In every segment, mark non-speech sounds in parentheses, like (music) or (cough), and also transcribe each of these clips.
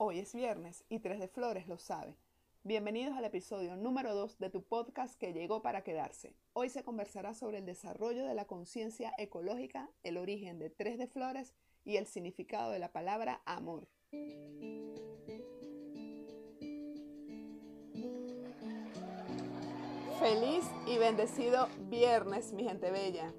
Hoy es viernes y Tres de Flores lo sabe. Bienvenidos al episodio número 2 de tu podcast que llegó para quedarse. Hoy se conversará sobre el desarrollo de la conciencia ecológica, el origen de Tres de Flores y el significado de la palabra amor. Feliz y bendecido viernes, mi gente bella.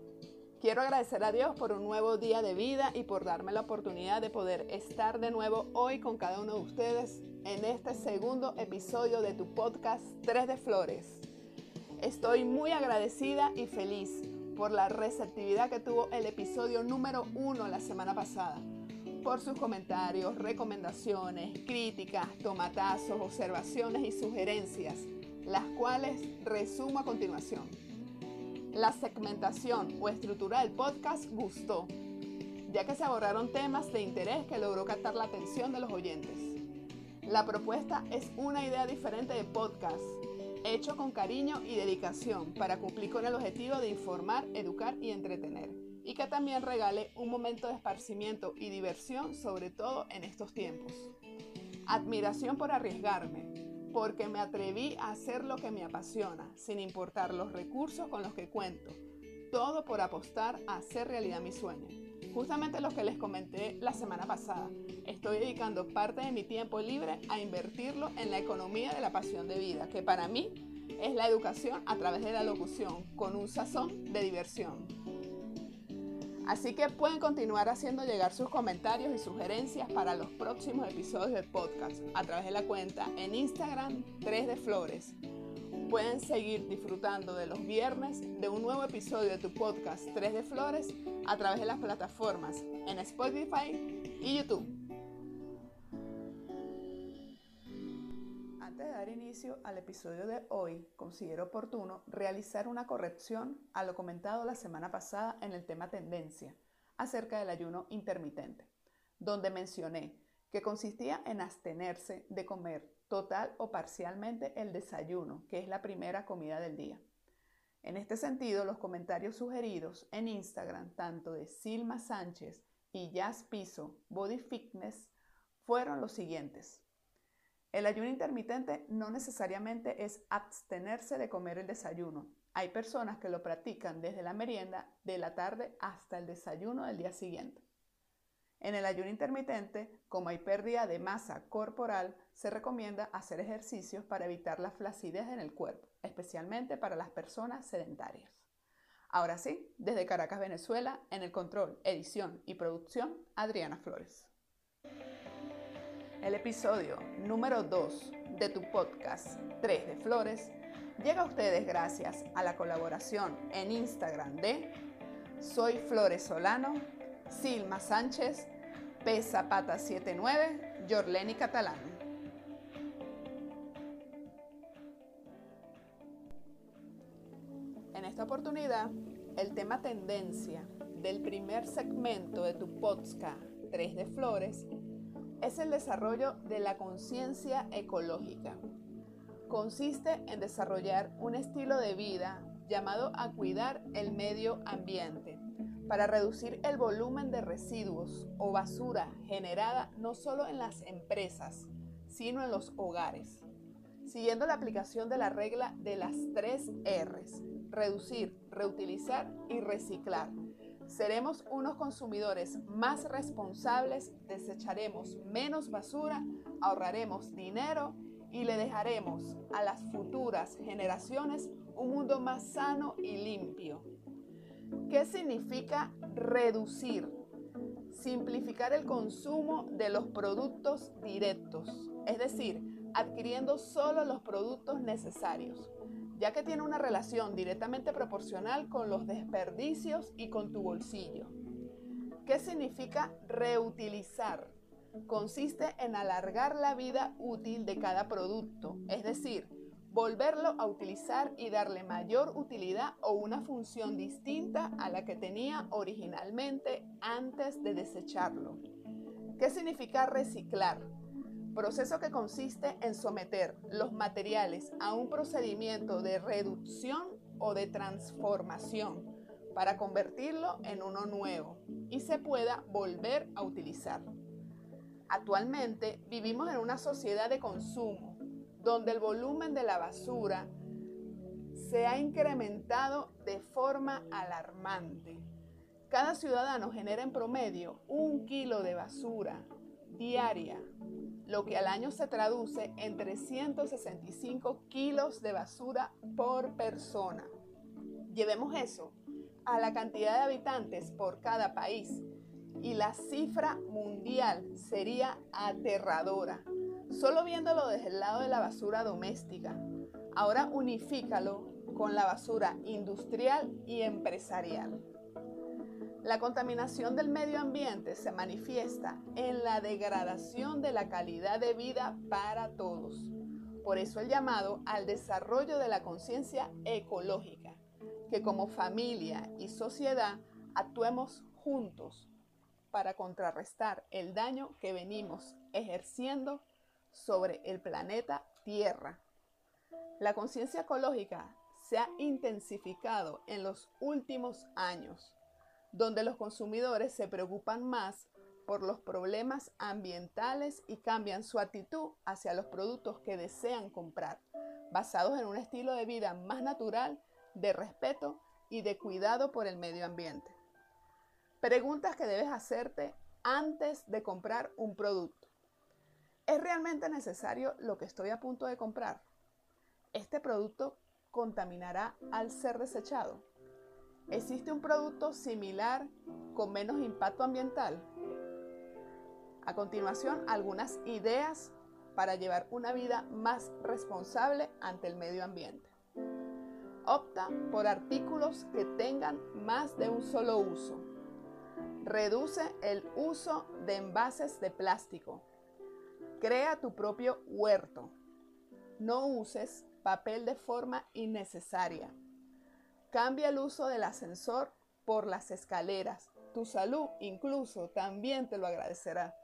Quiero agradecer a Dios por un nuevo día de vida y por darme la oportunidad de poder estar de nuevo hoy con cada uno de ustedes en este segundo episodio de tu podcast Tres de Flores. Estoy muy agradecida y feliz por la receptividad que tuvo el episodio número uno la semana pasada, por sus comentarios, recomendaciones, críticas, tomatazos, observaciones y sugerencias, las cuales resumo a continuación. La segmentación o estructura del podcast gustó, ya que se abordaron temas de interés que logró captar la atención de los oyentes. La propuesta es una idea diferente de podcast, hecho con cariño y dedicación para cumplir con el objetivo de informar, educar y entretener, y que también regale un momento de esparcimiento y diversión, sobre todo en estos tiempos. Admiración por arriesgarme, porque me atreví a hacer lo que me apasiona, sin importar los recursos con los que cuento. Todo por apostar a hacer realidad mi sueño. Justamente lo que les comenté la semana pasada. Estoy dedicando parte de mi tiempo libre a invertirlo en la economía de la pasión de vida, que para mí es la educación a través de la locución, con un sazón de diversión. Así que pueden continuar haciendo llegar sus comentarios y sugerencias para los próximos episodios del podcast a través de la cuenta en Instagram 3 de Flores. Pueden seguir disfrutando de los viernes de un nuevo episodio de tu podcast 3 de Flores a través de las plataformas en Spotify y YouTube. Dar inicio al episodio de hoy, considero oportuno realizar una corrección a lo comentado la semana pasada en el tema tendencia acerca del ayuno intermitente, donde mencioné que consistía en abstenerse de comer total o parcialmente el desayuno, que es la primera comida del día. En este sentido, los comentarios sugeridos en Instagram, tanto de Silma Sánchez y Jazz Piso Body Fitness, fueron los siguientes. El ayuno intermitente no necesariamente es abstenerse de comer el desayuno. Hay personas que lo practican desde la merienda de la tarde hasta el desayuno del día siguiente. En el ayuno intermitente, como hay pérdida de masa corporal, se recomienda hacer ejercicios para evitar la flacidez en el cuerpo, especialmente para las personas sedentarias. Ahora sí, desde Caracas, Venezuela, en el control, edición y producción, Adriana Flores. El episodio número 2 de tu podcast 3 de Flores llega a ustedes gracias a la colaboración en Instagram de Soy Flores Solano, Silma Sánchez, P Zapata 79, Jorleni Catalán. En esta oportunidad, el tema tendencia del primer segmento de tu podcast 3 de Flores es el desarrollo de la conciencia ecológica. Consiste en desarrollar un estilo de vida llamado a cuidar el medio ambiente para reducir el volumen de residuos o basura generada no solo en las empresas, sino en los hogares. Siguiendo la aplicación de la regla de las tres Rs, reducir, reutilizar y reciclar Seremos unos consumidores más responsables, desecharemos menos basura, ahorraremos dinero y le dejaremos a las futuras generaciones un mundo más sano y limpio. ¿Qué significa reducir? Simplificar el consumo de los productos directos, es decir, adquiriendo solo los productos necesarios ya que tiene una relación directamente proporcional con los desperdicios y con tu bolsillo. ¿Qué significa reutilizar? Consiste en alargar la vida útil de cada producto, es decir, volverlo a utilizar y darle mayor utilidad o una función distinta a la que tenía originalmente antes de desecharlo. ¿Qué significa reciclar? Proceso que consiste en someter los materiales a un procedimiento de reducción o de transformación para convertirlo en uno nuevo y se pueda volver a utilizar. Actualmente vivimos en una sociedad de consumo donde el volumen de la basura se ha incrementado de forma alarmante. Cada ciudadano genera en promedio un kilo de basura diaria, lo que al año se traduce en 365 kilos de basura por persona. Llevemos eso a la cantidad de habitantes por cada país y la cifra mundial sería aterradora. Solo viéndolo desde el lado de la basura doméstica. Ahora unifícalo con la basura industrial y empresarial. La contaminación del medio ambiente se manifiesta en la degradación de la calidad de vida para todos. Por eso el llamado al desarrollo de la conciencia ecológica, que como familia y sociedad actuemos juntos para contrarrestar el daño que venimos ejerciendo sobre el planeta Tierra. La conciencia ecológica se ha intensificado en los últimos años, donde los consumidores se preocupan más por los problemas ambientales y cambian su actitud hacia los productos que desean comprar, basados en un estilo de vida más natural, de respeto y de cuidado por el medio ambiente. Preguntas que debes hacerte antes de comprar un producto. ¿Es realmente necesario lo que estoy a punto de comprar? ¿Este producto contaminará al ser desechado? ¿Existe un producto similar con menos impacto ambiental? A continuación, algunas ideas para llevar una vida más responsable ante el medio ambiente. Opta por artículos que tengan más de un solo uso. Reduce el uso de envases de plástico. Crea tu propio huerto. No uses papel de forma innecesaria. Cambia el uso del ascensor por las escaleras. Tu salud incluso también te lo agradecerá,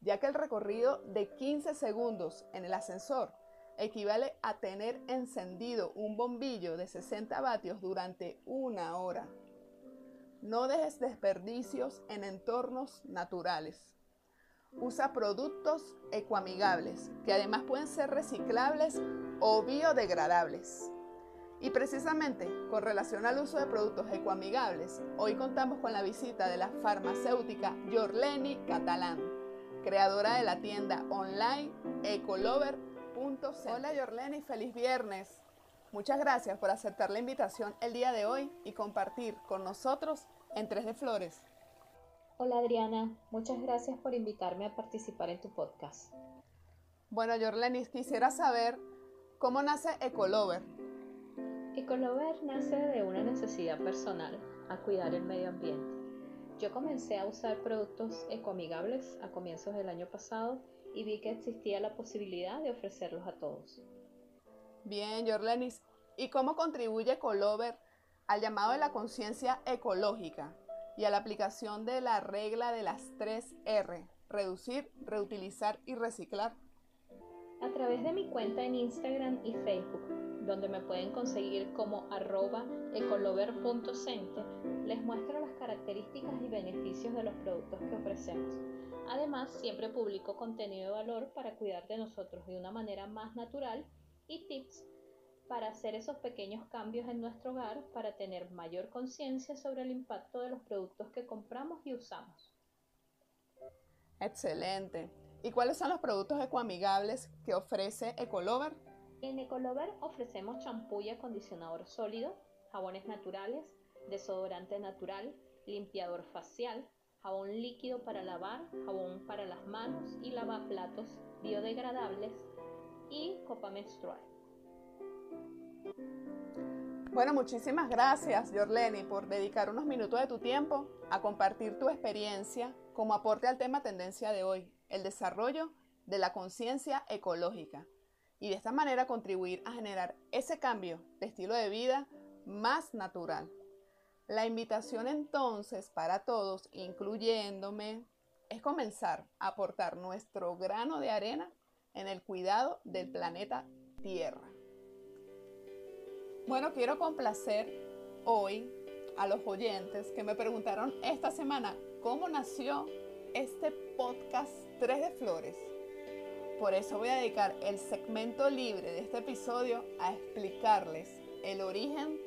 ya que el recorrido de 15 segundos en el ascensor equivale a tener encendido un bombillo de 60 vatios durante una hora. No dejes desperdicios en entornos naturales. Usa productos ecoamigables, que además pueden ser reciclables o biodegradables. Y precisamente con relación al uso de productos ecoamigables, hoy contamos con la visita de la farmacéutica Jorleni Catalán, creadora de la tienda online ecolover.cl. Hola Jorleni, feliz viernes. Muchas gracias por aceptar la invitación el día de hoy y compartir con nosotros en Tres de Flores. Hola Adriana, muchas gracias por invitarme a participar en tu podcast. Bueno, Jorlenis, quisiera saber cómo nace Ecolover. Ecolover nace de una necesidad personal a cuidar el medio ambiente. Yo comencé a usar productos ecoamigables a comienzos del año pasado y vi que existía la posibilidad de ofrecerlos a todos. Bien, Jorlenis. ¿Y cómo contribuye Ecolover al llamado de la conciencia ecológica y a la aplicación de la regla de las tres R? Reducir, reutilizar y reciclar. A través de mi cuenta en Instagram y Facebook, donde me pueden conseguir como arroba ecolover.cente, les muestro las características y beneficios de los productos que ofrecemos. Además, siempre publico contenido de valor para cuidar de nosotros de una manera más natural y tips para hacer esos pequeños cambios en nuestro hogar para tener mayor conciencia sobre el impacto de los productos que compramos y usamos. Excelente. ¿Y cuáles son los productos ecoamigables que ofrece Ecolover? En Ecolover ofrecemos champú y acondicionador sólido, jabones naturales, desodorante natural, limpiador facial, jabón líquido para lavar, jabón para las manos y lavaplatos biodegradables y copa menstrual. Bueno, muchísimas gracias, Jorleni, por dedicar unos minutos de tu tiempo a compartir tu experiencia como aporte al tema tendencia de hoy, el desarrollo de la conciencia ecológica, y de esta manera contribuir a generar ese cambio de estilo de vida más natural. La invitación entonces para todos, incluyéndome, es comenzar a aportar nuestro grano de arena en el cuidado del planeta Tierra. Bueno, quiero complacer hoy a los oyentes que me preguntaron esta semana cómo nació este podcast 3 de Flores. Por eso voy a dedicar el segmento libre de este episodio a explicarles el origen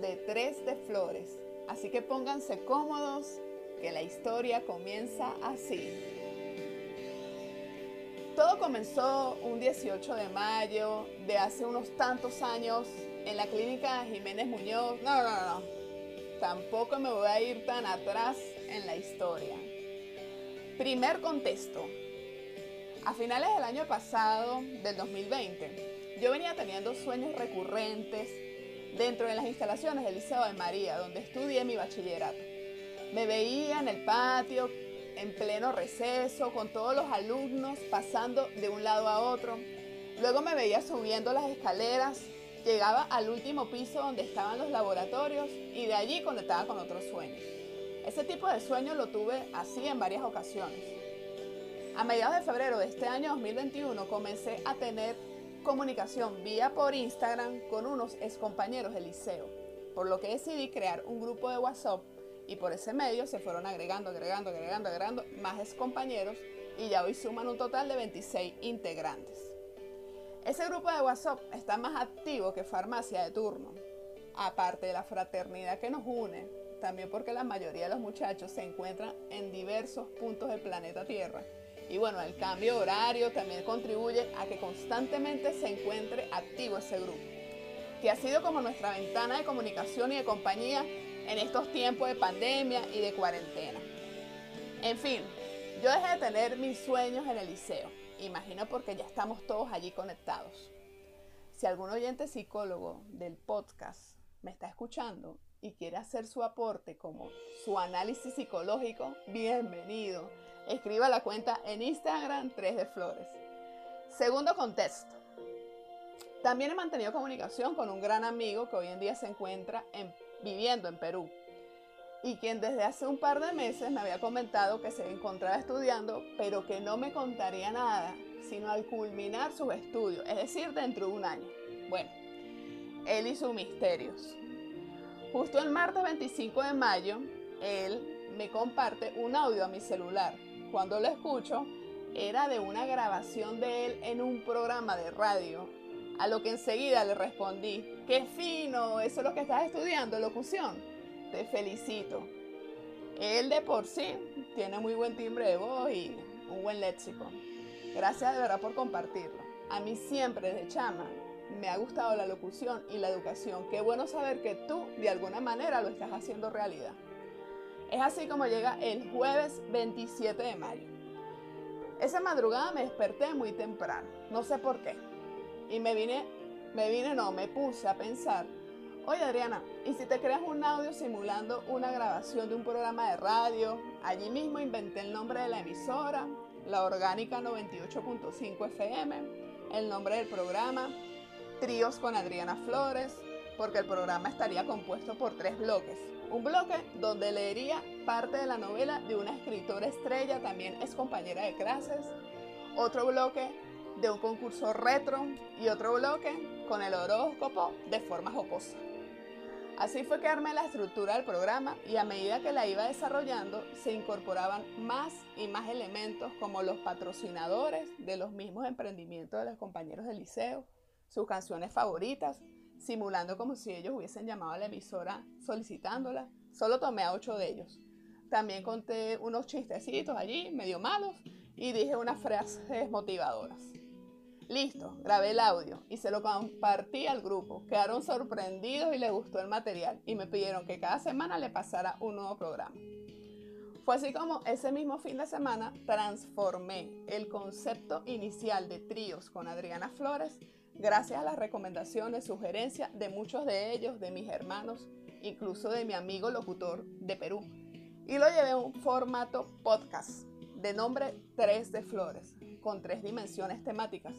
de 3 de Flores. Así que pónganse cómodos, que la historia comienza así. Todo comenzó un 18 de mayo de hace unos tantos años en la clínica Jiménez Muñoz. No, no, no, Tampoco me voy a ir tan atrás en la historia. Primer contexto. A finales del año pasado, del 2020, yo venía teniendo sueños recurrentes dentro de las instalaciones del Liceo de María, donde estudié mi bachillerato. Me veía en el patio, en pleno receso, con todos los alumnos pasando de un lado a otro. Luego me veía subiendo las escaleras, llegaba al último piso donde estaban los laboratorios y de allí conectaba con otros sueños. Ese tipo de sueño lo tuve así en varias ocasiones. A mediados de febrero de este año 2021 comencé a tener comunicación vía por Instagram con unos excompañeros del liceo, por lo que decidí crear un grupo de WhatsApp y por ese medio se fueron agregando, agregando, agregando, agregando más excompañeros y ya hoy suman un total de 26 integrantes. Ese grupo de WhatsApp está más activo que farmacia de turno, aparte de la fraternidad que nos une, también porque la mayoría de los muchachos se encuentran en diversos puntos del planeta Tierra. Y bueno, el cambio horario también contribuye a que constantemente se encuentre activo ese grupo, que ha sido como nuestra ventana de comunicación y de compañía en estos tiempos de pandemia y de cuarentena. En fin, yo dejé de tener mis sueños en el liceo, imagino porque ya estamos todos allí conectados. Si algún oyente psicólogo del podcast me está escuchando y quiere hacer su aporte como su análisis psicológico, bienvenido. Escriba la cuenta en Instagram 3 de Flores. Segundo contexto. También he mantenido comunicación con un gran amigo que hoy en día se encuentra en viviendo en Perú y quien desde hace un par de meses me había comentado que se encontraba estudiando, pero que no me contaría nada, sino al culminar sus estudios, es decir, dentro de un año. Bueno, él y sus misterios. Justo el martes 25 de mayo, él me comparte un audio a mi celular. Cuando lo escucho, era de una grabación de él en un programa de radio, a lo que enseguida le respondí, qué fino, eso es lo que estás estudiando, locución. Te felicito. Él de por sí tiene muy buen timbre de voz y un buen léxico. Gracias de verdad por compartirlo. A mí siempre desde chama me ha gustado la locución y la educación. Qué bueno saber que tú de alguna manera lo estás haciendo realidad. Es así como llega el jueves 27 de mayo. Esa madrugada me desperté muy temprano, no sé por qué y me vine, me vine, no, me puse a pensar, oye Adriana, ¿y si te creas un audio simulando una grabación de un programa de radio? Allí mismo inventé el nombre de la emisora, la Orgánica 98.5 FM, el nombre del programa, Tríos con Adriana Flores, porque el programa estaría compuesto por tres bloques. Un bloque donde leería parte de la novela de una escritora estrella, también es compañera de clases. Otro bloque de un concurso retro y otro bloque con el horóscopo de forma jocosa. Así fue que armé la estructura del programa y a medida que la iba desarrollando se incorporaban más y más elementos como los patrocinadores de los mismos emprendimientos de los compañeros del liceo, sus canciones favoritas, simulando como si ellos hubiesen llamado a la emisora solicitándola. Solo tomé a ocho de ellos. También conté unos chistecitos allí, medio malos, y dije unas frases motivadoras. Listo, grabé el audio y se lo compartí al grupo. Quedaron sorprendidos y les gustó el material y me pidieron que cada semana le pasara un nuevo programa. Fue así como ese mismo fin de semana transformé el concepto inicial de tríos con Adriana Flores gracias a las recomendaciones, sugerencias de muchos de ellos, de mis hermanos, incluso de mi amigo locutor de Perú. Y lo llevé a un formato podcast de nombre 3 de Flores, con tres dimensiones temáticas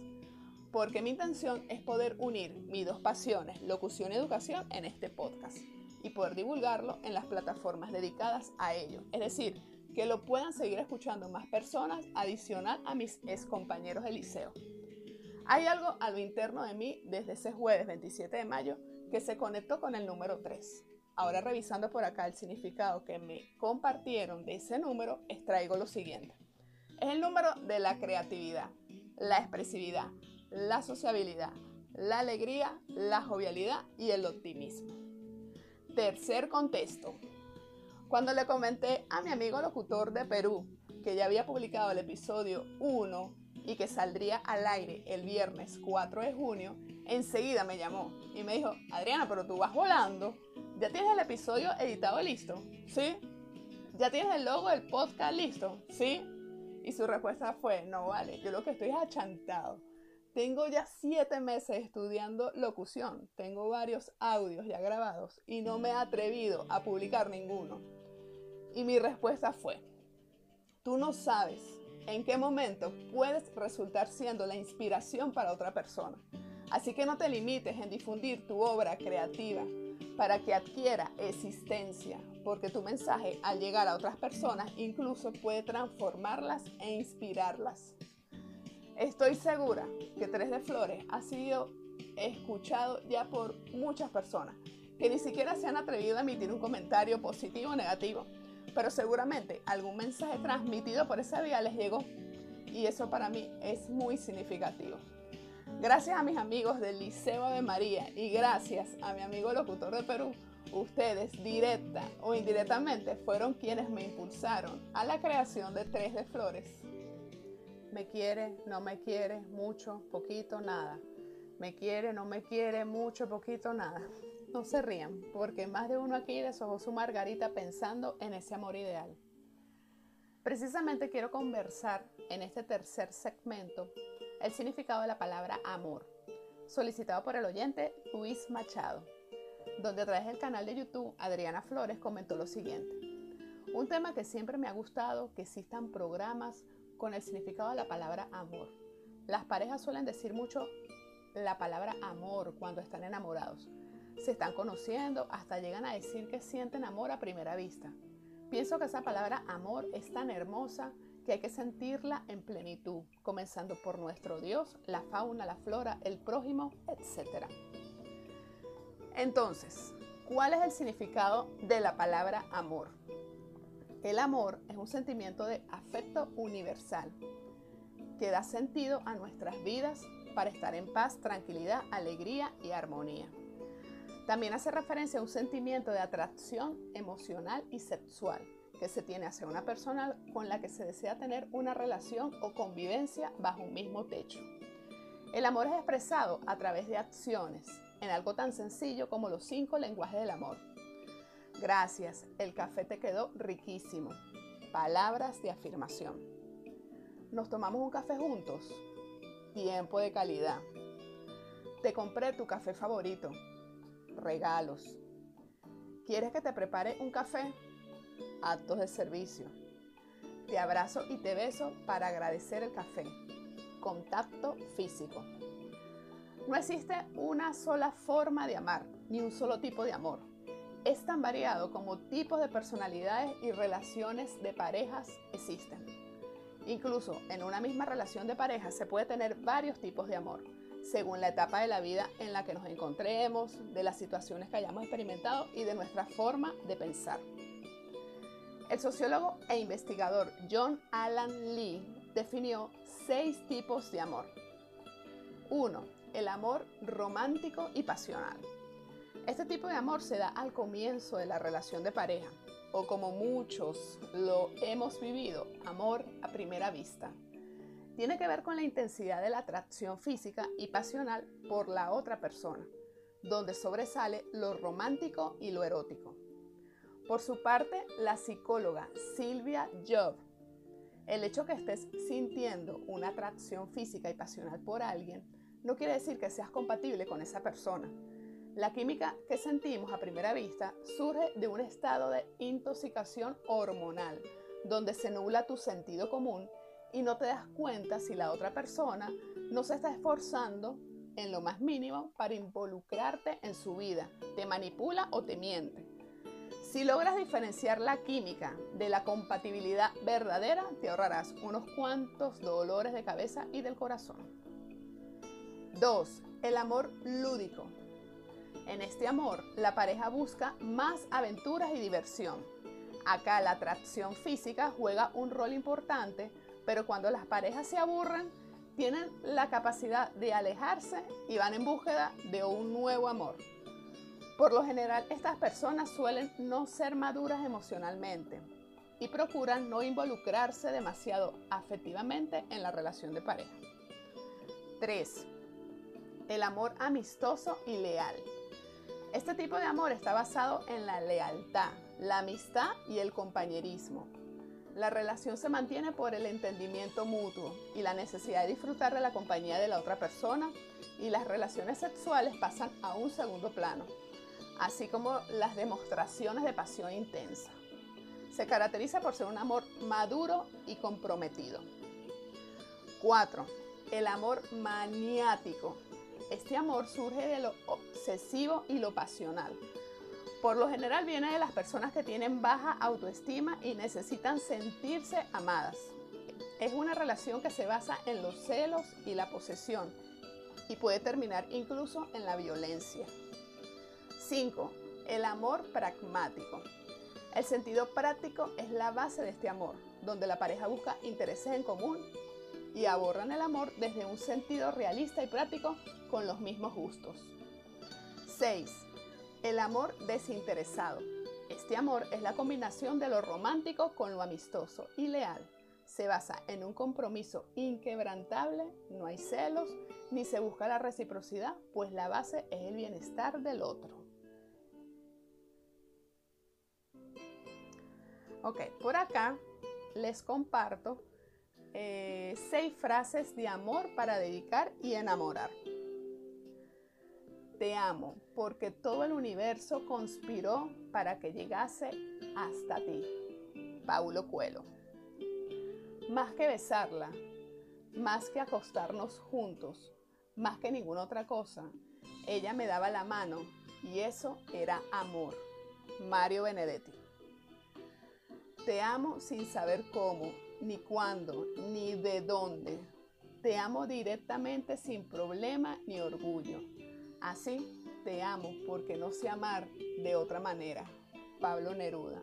porque mi intención es poder unir mis dos pasiones, locución y educación, en este podcast y poder divulgarlo en las plataformas dedicadas a ello. Es decir, que lo puedan seguir escuchando más personas adicional a mis ex compañeros de liceo. Hay algo a lo interno de mí desde ese jueves 27 de mayo que se conectó con el número 3. ahora revisando por acá el significado que me compartieron de ese número, extraigo lo siguiente. Es el número de la creatividad, la expresividad, la sociabilidad, la alegría, la jovialidad y el optimismo. Tercer contexto. Cuando le comenté a mi amigo locutor de Perú que ya había publicado el episodio 1 y que saldría al aire el viernes 4 de junio, enseguida me llamó y me dijo, Adriana, pero tú vas volando. ¿Ya tienes el episodio editado listo? ¿Sí? ¿Ya tienes el logo del podcast listo? ¿Sí? Y su respuesta fue, no vale, yo lo que estoy es achantado. Tengo ya siete meses estudiando locución, tengo varios audios ya grabados y no me he atrevido a publicar ninguno. Y mi respuesta fue, tú no sabes en qué momento puedes resultar siendo la inspiración para otra persona. Así que no te limites en difundir tu obra creativa para que adquiera existencia, porque tu mensaje al llegar a otras personas incluso puede transformarlas e inspirarlas. Estoy segura que Tres de Flores ha sido escuchado ya por muchas personas que ni siquiera se han atrevido a emitir un comentario positivo o negativo, pero seguramente algún mensaje transmitido por esa vía les llegó y eso para mí es muy significativo. Gracias a mis amigos del Liceo de María y gracias a mi amigo locutor de Perú, ustedes directa o indirectamente fueron quienes me impulsaron a la creación de Tres de Flores. Me quiere, no me quiere, mucho, poquito, nada. Me quiere, no me quiere, mucho, poquito, nada. No se rían, porque más de uno aquí deshojó su margarita pensando en ese amor ideal. Precisamente quiero conversar en este tercer segmento el significado de la palabra amor, solicitado por el oyente Luis Machado, donde a través del canal de YouTube Adriana Flores comentó lo siguiente. Un tema que siempre me ha gustado, que existan programas con el significado de la palabra amor. Las parejas suelen decir mucho la palabra amor cuando están enamorados. Se están conociendo, hasta llegan a decir que sienten amor a primera vista. Pienso que esa palabra amor es tan hermosa que hay que sentirla en plenitud, comenzando por nuestro Dios, la fauna, la flora, el prójimo, etc. Entonces, ¿cuál es el significado de la palabra amor? El amor es un sentimiento de afecto universal que da sentido a nuestras vidas para estar en paz, tranquilidad, alegría y armonía. También hace referencia a un sentimiento de atracción emocional y sexual que se tiene hacia una persona con la que se desea tener una relación o convivencia bajo un mismo techo. El amor es expresado a través de acciones, en algo tan sencillo como los cinco lenguajes del amor. Gracias, el café te quedó riquísimo. Palabras de afirmación. Nos tomamos un café juntos. Tiempo de calidad. Te compré tu café favorito. Regalos. ¿Quieres que te prepare un café? actos de servicio. Te abrazo y te beso para agradecer el café. Contacto físico. No existe una sola forma de amar, ni un solo tipo de amor. Es tan variado como tipos de personalidades y relaciones de parejas existen. Incluso en una misma relación de pareja se puede tener varios tipos de amor, según la etapa de la vida en la que nos encontremos, de las situaciones que hayamos experimentado y de nuestra forma de pensar. El sociólogo e investigador John Alan Lee definió seis tipos de amor. 1. El amor romántico y pasional. Este tipo de amor se da al comienzo de la relación de pareja, o como muchos lo hemos vivido, amor a primera vista. Tiene que ver con la intensidad de la atracción física y pasional por la otra persona, donde sobresale lo romántico y lo erótico. Por su parte, la psicóloga Silvia Job, el hecho que estés sintiendo una atracción física y pasional por alguien no quiere decir que seas compatible con esa persona. La química que sentimos a primera vista surge de un estado de intoxicación hormonal, donde se nubla tu sentido común y no te das cuenta si la otra persona no se está esforzando en lo más mínimo para involucrarte en su vida, te manipula o te miente. Si logras diferenciar la química de la compatibilidad verdadera, te ahorrarás unos cuantos dolores de cabeza y del corazón. 2. El amor lúdico. En este amor, la pareja busca más aventuras y diversión. Acá la atracción física juega un rol importante, pero cuando las parejas se aburren, tienen la capacidad de alejarse y van en búsqueda de un nuevo amor. Por lo general, estas personas suelen no ser maduras emocionalmente y procuran no involucrarse demasiado afectivamente en la relación de pareja. 3. El amor amistoso y leal. Este tipo de amor está basado en la lealtad, la amistad y el compañerismo. La relación se mantiene por el entendimiento mutuo y la necesidad de disfrutar de la compañía de la otra persona y las relaciones sexuales pasan a un segundo plano, así como las demostraciones de pasión intensa. Se caracteriza por ser un amor maduro y comprometido. 4. El amor maniático. Este amor surge de lo obsesivo y lo pasional. Por lo general viene de las personas que tienen baja autoestima y necesitan sentirse amadas. Es una relación que se basa en los celos y la posesión y puede terminar incluso en la violencia. 5. El amor pragmático. El sentido práctico es la base de este amor, donde la pareja busca intereses en común y abordan el amor desde un sentido realista y práctico con los mismos gustos. 6 el amor desinteresado. Este amor es la combinación de lo romántico con lo amistoso y leal. Se basa en un compromiso inquebrantable, no hay celos, ni se busca la reciprocidad, pues la base es el bienestar del otro. Ok, por acá les comparto eh, seis frases de amor para dedicar y enamorar. Te amo porque todo el universo conspiró para que llegase hasta ti. Paulo Coelho. Más que besarla, más que acostarnos juntos, más que ninguna otra cosa, ella me daba la mano y eso era amor. Mario Benedetti. Te amo sin saber cómo, ni cuándo, ni de dónde. Te amo directamente sin problema ni orgullo. Así te amo porque no sé amar de otra manera. Pablo Neruda.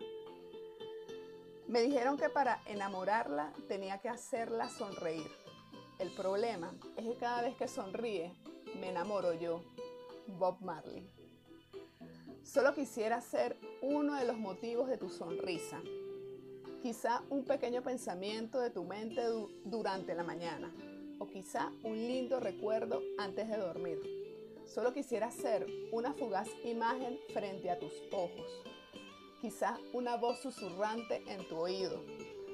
Me dijeron que para enamorarla tenía que hacerla sonreír. El problema es que cada vez que sonríe, me enamoro yo. Bob Marley. Solo quisiera ser uno de los motivos de tu sonrisa. Quizá un pequeño pensamiento de tu mente durante la mañana. O quizá un lindo recuerdo antes de dormir. Solo quisiera ser una fugaz imagen frente a tus ojos. Quizá una voz susurrante en tu oído.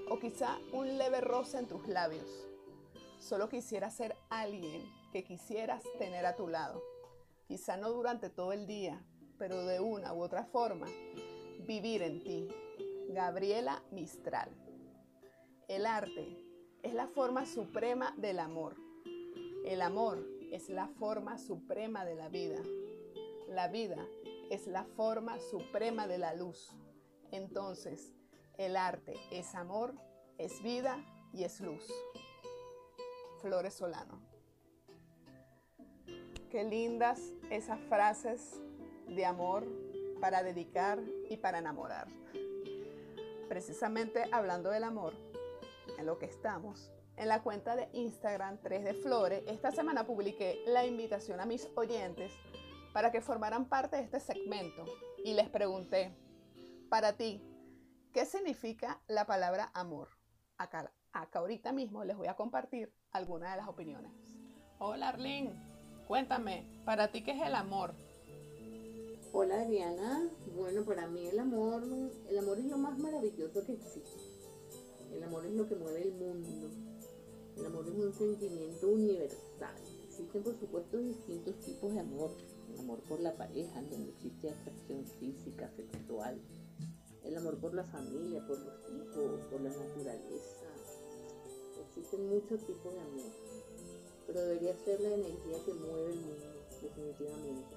O quizá un leve roce en tus labios. Solo quisiera ser alguien que quisieras tener a tu lado. Quizá no durante todo el día, pero de una u otra forma, vivir en ti. Gabriela Mistral. El arte es la forma suprema del amor. El amor es la forma suprema de la vida. La vida es la forma suprema de la luz. Entonces, el arte es amor, es vida y es luz. Flores Solano. Qué lindas esas frases de amor para dedicar y para enamorar. Precisamente hablando del amor, en lo que estamos, en la cuenta de Instagram 3 de Flores, esta semana publiqué la invitación a mis oyentes para que formaran parte de este segmento y les pregunté, para ti, ¿qué significa la palabra amor? Acá, acá ahorita mismo les voy a compartir algunas de las opiniones. Hola Arlene, cuéntame, ¿para ti qué es el amor? Hola Diana, bueno, para mí el amor, el amor es lo más maravilloso que existe. El amor es lo que mueve el mundo el amor es un sentimiento universal. Existen, por supuesto, distintos tipos de amor. El amor por la pareja, donde existe atracción física, sexual. El amor por la familia, por los hijos, por la naturaleza. Existen muchos tipos de amor. Pero debería ser la energía que mueve el mundo, definitivamente.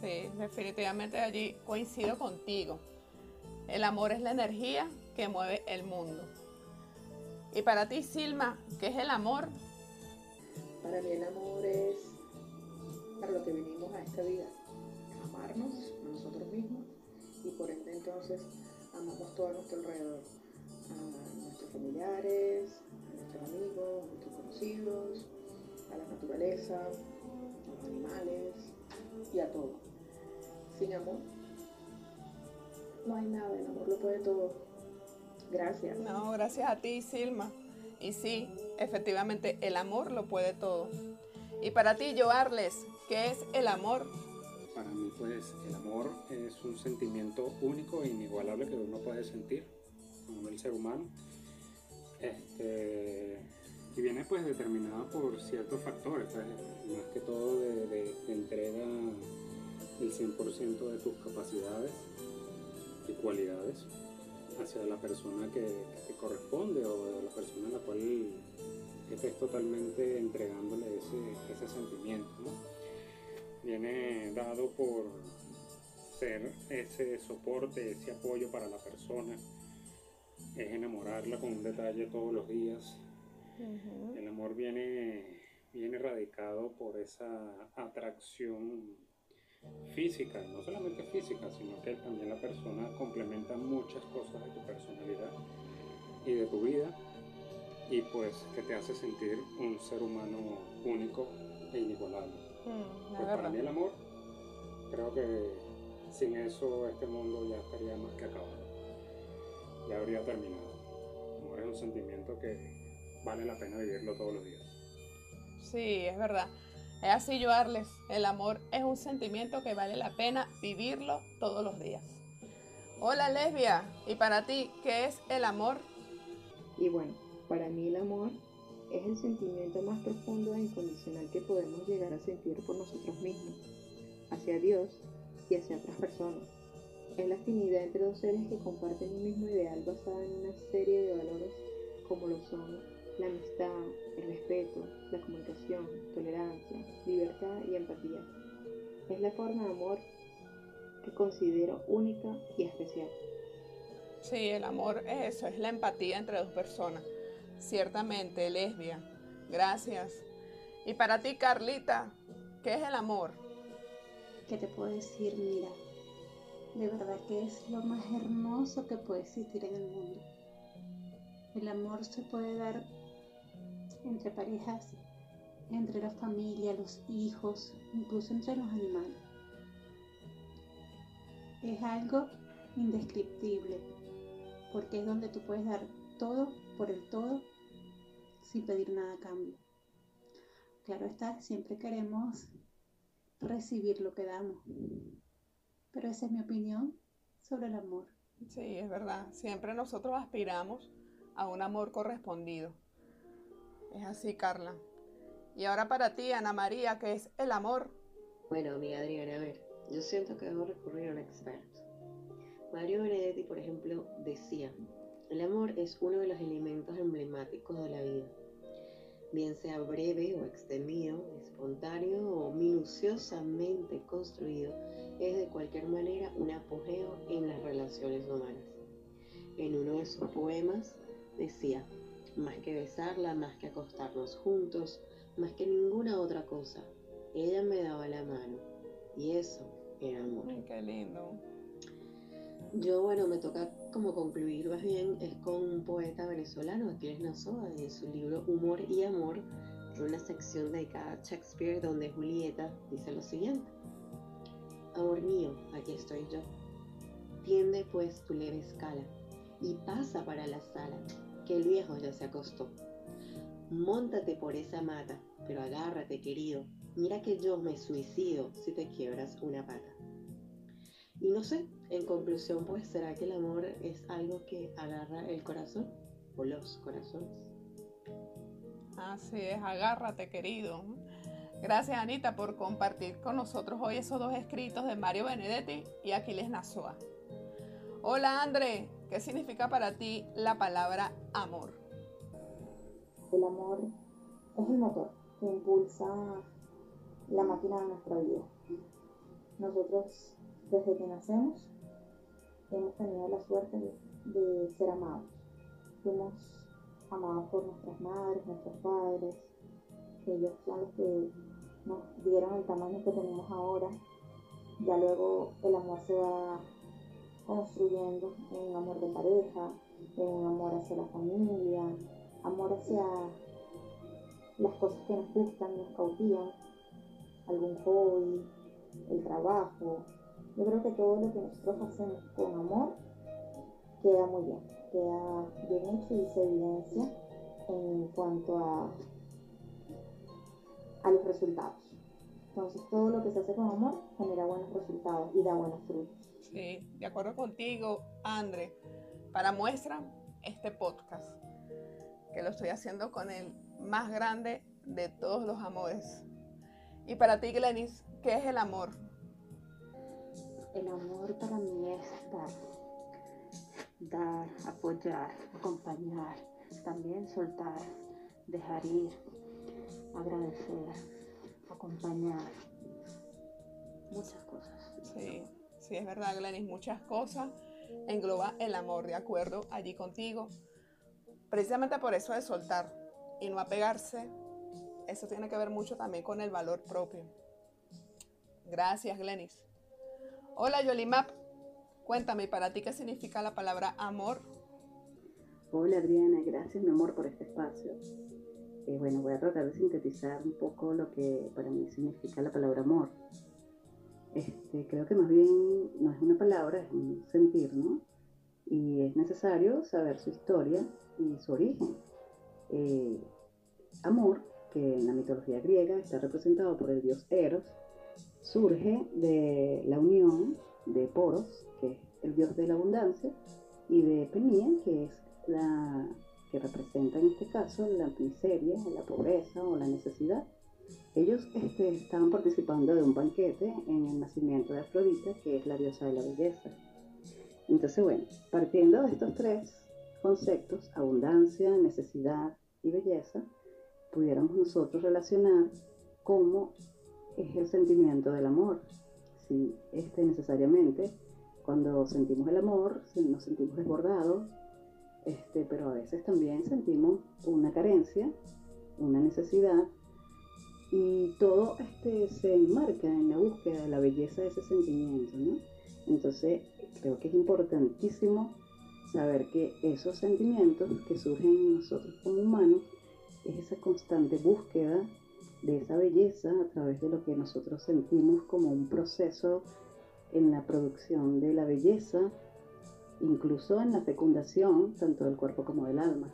Sí, definitivamente allí coincido contigo. El amor es la energía que mueve el mundo. Y para ti, Silma, ¿qué es el amor? Para mí el amor es para lo que vinimos a esta vida, amarnos a nosotros mismos y por ende entonces amamos todo a nuestro alrededor, a nuestros familiares, a nuestros amigos, a nuestros conocidos, a la naturaleza, a los animales y a todo. Sin amor no hay nada, el amor lo puede todo. Gracias. No, gracias a ti, Silma. Y sí, efectivamente, el amor lo puede todo. Y para ti, Joarles, ¿qué es el amor? Para mí, pues, el amor es un sentimiento único e inigualable que uno puede sentir como el ser humano. Este, y viene pues determinado por ciertos factores, pues, más que todo de, de, entrega el 100% de tus capacidades y cualidades hacia la persona que, te corresponde o la persona a la cual estés totalmente entregándole ese, ese sentimiento. Viene dado por ser ese soporte, ese apoyo para la persona, es enamorarla con un detalle todos los días. El amor viene, viene radicado por esa atracción física, no solamente física, sino que también la persona complementa muchas cosas de tu personalidad y de tu vida y pues que te hace sentir un ser humano único e inigualable. Mm, pues para mí el amor, creo que sin eso este mundo ya estaría más que acabado, ya habría terminado. El amor es un sentimiento que vale la pena vivirlo todos los días. Sí, es verdad. Es así, Joarles. El amor es un sentimiento que vale la pena vivirlo todos los días. Hola, lesbia. ¿Y para ti qué es el amor? Y bueno, para mí el amor es el sentimiento más profundo e incondicional que podemos llegar a sentir por nosotros mismos, hacia Dios y hacia otras personas. Es la afinidad entre dos seres que comparten un mismo ideal basado en una serie de valores como lo son la amistad, el respeto, la comunicación, tolerancia, libertad y empatía. Es la forma de amor que considero única y especial. Sí, el amor es eso, es la empatía entre dos personas. Ciertamente, lesbia. Gracias. Y para ti, Carlita, ¿qué es el amor? ¿Qué te puedo decir? Mira, de verdad que es lo más hermoso que puede existir en el mundo. El amor se puede dar entre parejas, entre la familia, los hijos, incluso entre los animales. Es algo indescriptible, porque es donde tú puedes dar todo por el todo sin pedir nada a cambio. Claro está, siempre queremos recibir lo que damos, pero esa es mi opinión sobre el amor. Sí, es verdad, siempre nosotros aspiramos a un amor correspondido. Es así, Carla. Y ahora para ti, Ana María, ¿qué es el amor? Bueno, amiga Adriana, a ver, yo siento que debo recurrir a un experto. Mario Benedetti, por ejemplo, decía, el amor es uno de los elementos emblemáticos de la vida, bien sea breve o extendido, espontáneo o minuciosamente construido, es de cualquier manera un apogeo en las relaciones humanas. En uno de sus poemas decía, más que besarla, más que acostarnos juntos, más que ninguna otra cosa. Ella me daba la mano y eso era amor. qué lindo. Yo, bueno, me toca como concluir más bien es con un poeta venezolano, Aquiles Nazoa, en su libro Humor y Amor, en una sección dedicada a Shakespeare donde Julieta dice lo siguiente. Amor mío, aquí estoy yo. Tiende pues tu leve escala y pasa para la sala que el viejo ya se acostó. Móntate por esa mata, pero agárrate, querido. Mira que yo me suicido si te quiebras una pata. Y no sé, en conclusión, pues, ¿será que el amor es algo que agarra el corazón o los corazones? Así es, agárrate, querido. Gracias, Anita, por compartir con nosotros hoy esos dos escritos de Mario Benedetti y Aquiles Nazoa. Hola, André. ¿Qué significa para ti la palabra amor? El amor es el motor que impulsa la máquina de nuestra vida. Nosotros, desde que nacemos, hemos tenido la suerte de, ser amados. Fuimos amados por nuestras madres, nuestros padres. Ellos son los que nos dieron el tamaño que tenemos ahora. Ya luego el amor se va construyendo en un amor de pareja, en un amor hacia la familia, amor hacia las cosas que nos gustan, nos cautivan, algún hobby, el trabajo. Yo creo que todo lo que nosotros hacemos con amor queda muy bien, queda bien hecho y se evidencia en cuanto a, a los resultados. Entonces todo lo que se hace con amor genera buenos resultados y da buenos frutos. Sí, de acuerdo contigo, André. Para muestra, este podcast, que lo estoy haciendo con el más grande de todos los amores. Y para ti, Glenis, ¿qué es el amor? El amor para mí es dar, dar, apoyar, acompañar, también soltar, dejar ir, agradecer, acompañar, muchas cosas. Sí, sí, es verdad, Glenis, muchas cosas engloba el amor, de acuerdo, allí contigo. Precisamente por eso de soltar y no apegarse, eso tiene que ver mucho también con el valor propio. Gracias, Glenis. Hola, Yolimap. Cuéntame, ¿para ti qué significa la palabra amor? Hola, Adriana. Gracias, mi amor, por este espacio. Eh, bueno, voy a tratar de sintetizar un poco lo que para mí significa la palabra amor. Este, creo que más bien no es una palabra, es un sentir, ¿no? Y es necesario saber su historia y su origen. Eh, amor, que en la mitología griega está representado por el dios Eros, surge de la unión de Poros, que es el dios de la abundancia, y de Penía, que es la que representa en este caso la miseria, la pobreza o la necesidad. Ellos este, estaban participando de un banquete en el nacimiento de Afrodita, que es la diosa de la belleza. Entonces, bueno, partiendo de estos tres conceptos, abundancia, necesidad y belleza, pudiéramos nosotros relacionar cómo es el sentimiento del amor. Si este necesariamente, cuando sentimos el amor, nos sentimos desbordados, este, pero a veces también sentimos una carencia, una necesidad y todo este, se enmarca en la búsqueda de la belleza de ese sentimiento, ¿no? Entonces, creo que es importantísimo saber que esos sentimientos que surgen en nosotros como humanos es esa constante búsqueda de esa belleza a través de lo que nosotros sentimos como un proceso en la producción de la belleza, incluso en la fecundación, tanto del cuerpo como del alma.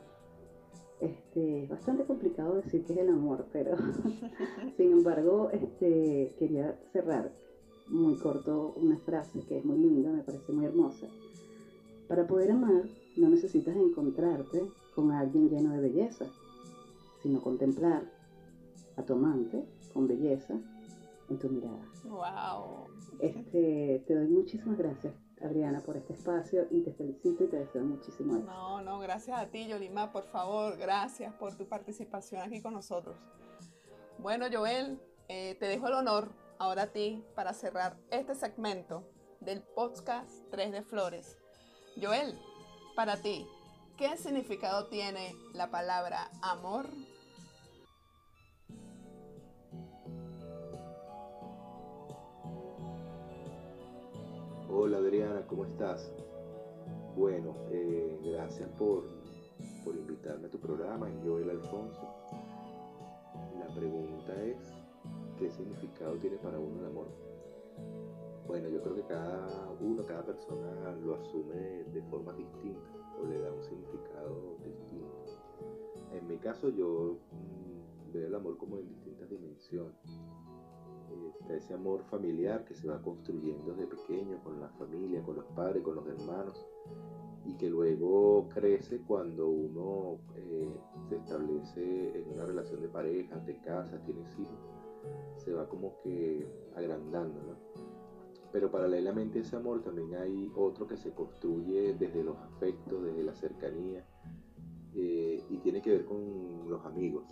Este, es bastante complicado decir que es el amor, pero (laughs) sin embargo este, quería cerrar muy corto una frase que es muy linda, me parece muy hermosa. Para poder amar no necesitas encontrarte con alguien lleno de belleza, sino contemplar a tu amante con belleza en tu mirada. Wow. Este, te doy muchísimas gracias Adriana, por este espacio y te felicito y te deseo muchísimo. No, no, gracias a ti, Yolima, por favor, gracias por tu participación aquí con nosotros. Bueno, Joel, eh, te dejo el honor ahora a ti para cerrar este segmento del podcast 3 de Flores. Joel, para ti, ¿qué significado tiene la palabra amor? Hola Adriana, ¿cómo estás? Bueno, eh, gracias por, por invitarme a tu programa, Joel Alfonso. La pregunta es, ¿qué significado tiene para uno el amor? Bueno, yo creo que cada uno, cada persona lo asume de formas distintas o le da un significado distinto. En mi caso yo mm, veo el amor como en distintas dimensiones ese amor familiar que se va construyendo desde pequeño con la familia, con los padres, con los hermanos, y que luego crece cuando uno eh, se establece en una relación de pareja, te casas, tienes hijos, se va como que agrandando, ¿no? Pero paralelamente a ese amor también hay otro que se construye desde los afectos, desde la cercanía, eh, y tiene que ver con los amigos,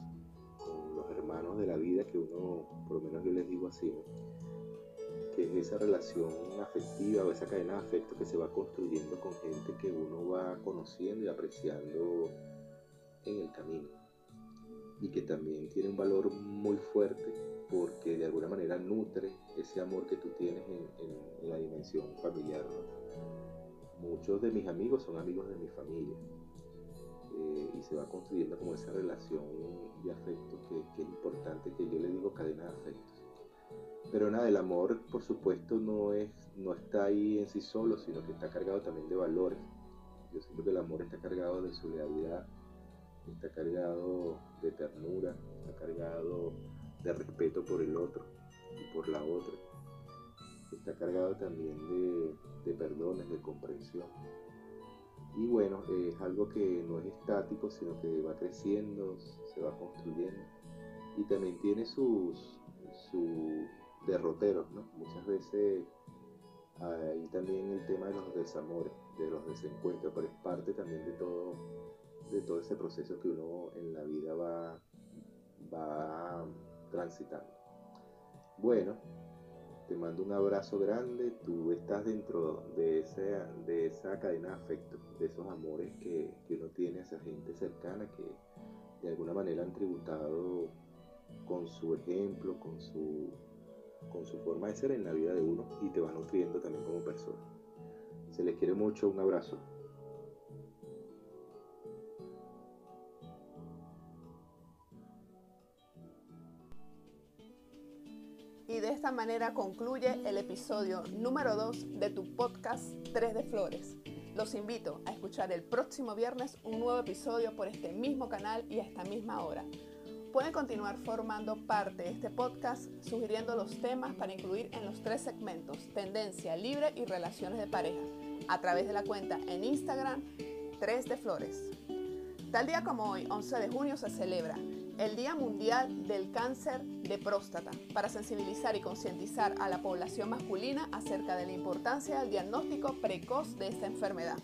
hermanos de la vida que uno, por lo menos yo les digo así, que es esa relación afectiva o esa cadena de afecto que se va construyendo con gente que uno va conociendo y apreciando en el camino. Y que también tiene un valor muy fuerte porque de alguna manera nutre ese amor que tú tienes en, la dimensión familiar. Muchos de mis amigos son amigos de mi familia. Eh, y se va construyendo como esa relación de afecto que, es importante, que yo le digo cadena de afectos. Pero nada, el amor por supuesto no, es, no está ahí en sí solo, sino que está cargado también de valores. Yo siento que el amor está cargado de solidaridad, está cargado de ternura, está cargado de respeto por el otro y por la otra. Está cargado también de perdones, de comprensión. Y bueno, es algo que no es estático, sino que va creciendo, se va construyendo. Y también tiene sus, sus derroteros, ¿no? Muchas veces hay también el tema de los desamores, de los desencuentros, pero es parte también de todo, de todo ese proceso que uno en la vida va, va transitando. Bueno, te mando un abrazo grande, tú estás dentro de, ese, de esa cadena de afecto, de esos amores que, que uno tiene hacia gente cercana que de alguna manera han tributado con su ejemplo, con su, con su forma de ser en la vida de uno y te va nutriendo también como persona. Se les quiere mucho, un abrazo. Y de esta manera concluye el episodio número 2 de tu podcast 3 de Flores. Los invito a escuchar el próximo viernes un nuevo episodio por este mismo canal y a esta misma hora. Pueden continuar formando parte de este podcast sugiriendo los temas para incluir en los tres segmentos Tendencia Libre y Relaciones de Pareja a través de la cuenta en Instagram 3 de Flores. Tal día como hoy, 11 de junio, se celebra el Día Mundial del Cáncer de Próstata para sensibilizar y concientizar a la población masculina acerca de la importancia del diagnóstico precoz de esta enfermedad.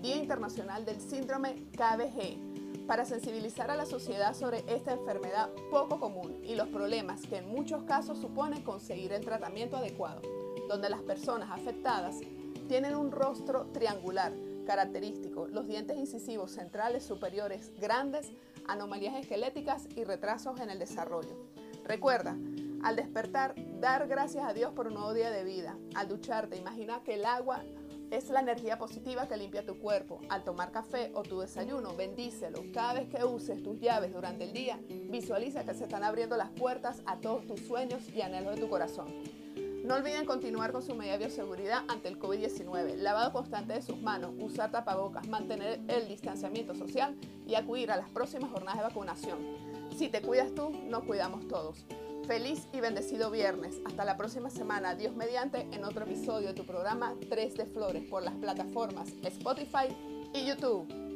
Día Internacional del Síndrome KBG para sensibilizar a la sociedad sobre esta enfermedad poco común y los problemas que en muchos casos supone conseguir el tratamiento adecuado, donde las personas afectadas tienen un rostro triangular característico, los dientes incisivos centrales superiores grandes, anomalías esqueléticas y retrasos en el desarrollo. Recuerda, al despertar, dar gracias a Dios por un nuevo día de vida. Al ducharte, imagina que el agua es la energía positiva que limpia tu cuerpo. Al tomar café o tu desayuno, bendícelo. Cada vez que uses tus llaves durante el día, visualiza que se están abriendo las puertas a todos tus sueños y anhelos de tu corazón. No olviden continuar con su medida de bioseguridad ante el COVID-19, lavado constante de sus manos, usar tapabocas, mantener el distanciamiento social y acudir a las próximas jornadas de vacunación. Si te cuidas tú, nos cuidamos todos. Feliz y bendecido viernes. Hasta la próxima semana, Dios mediante, en otro episodio de tu programa 3 de Flores por las plataformas Spotify y YouTube.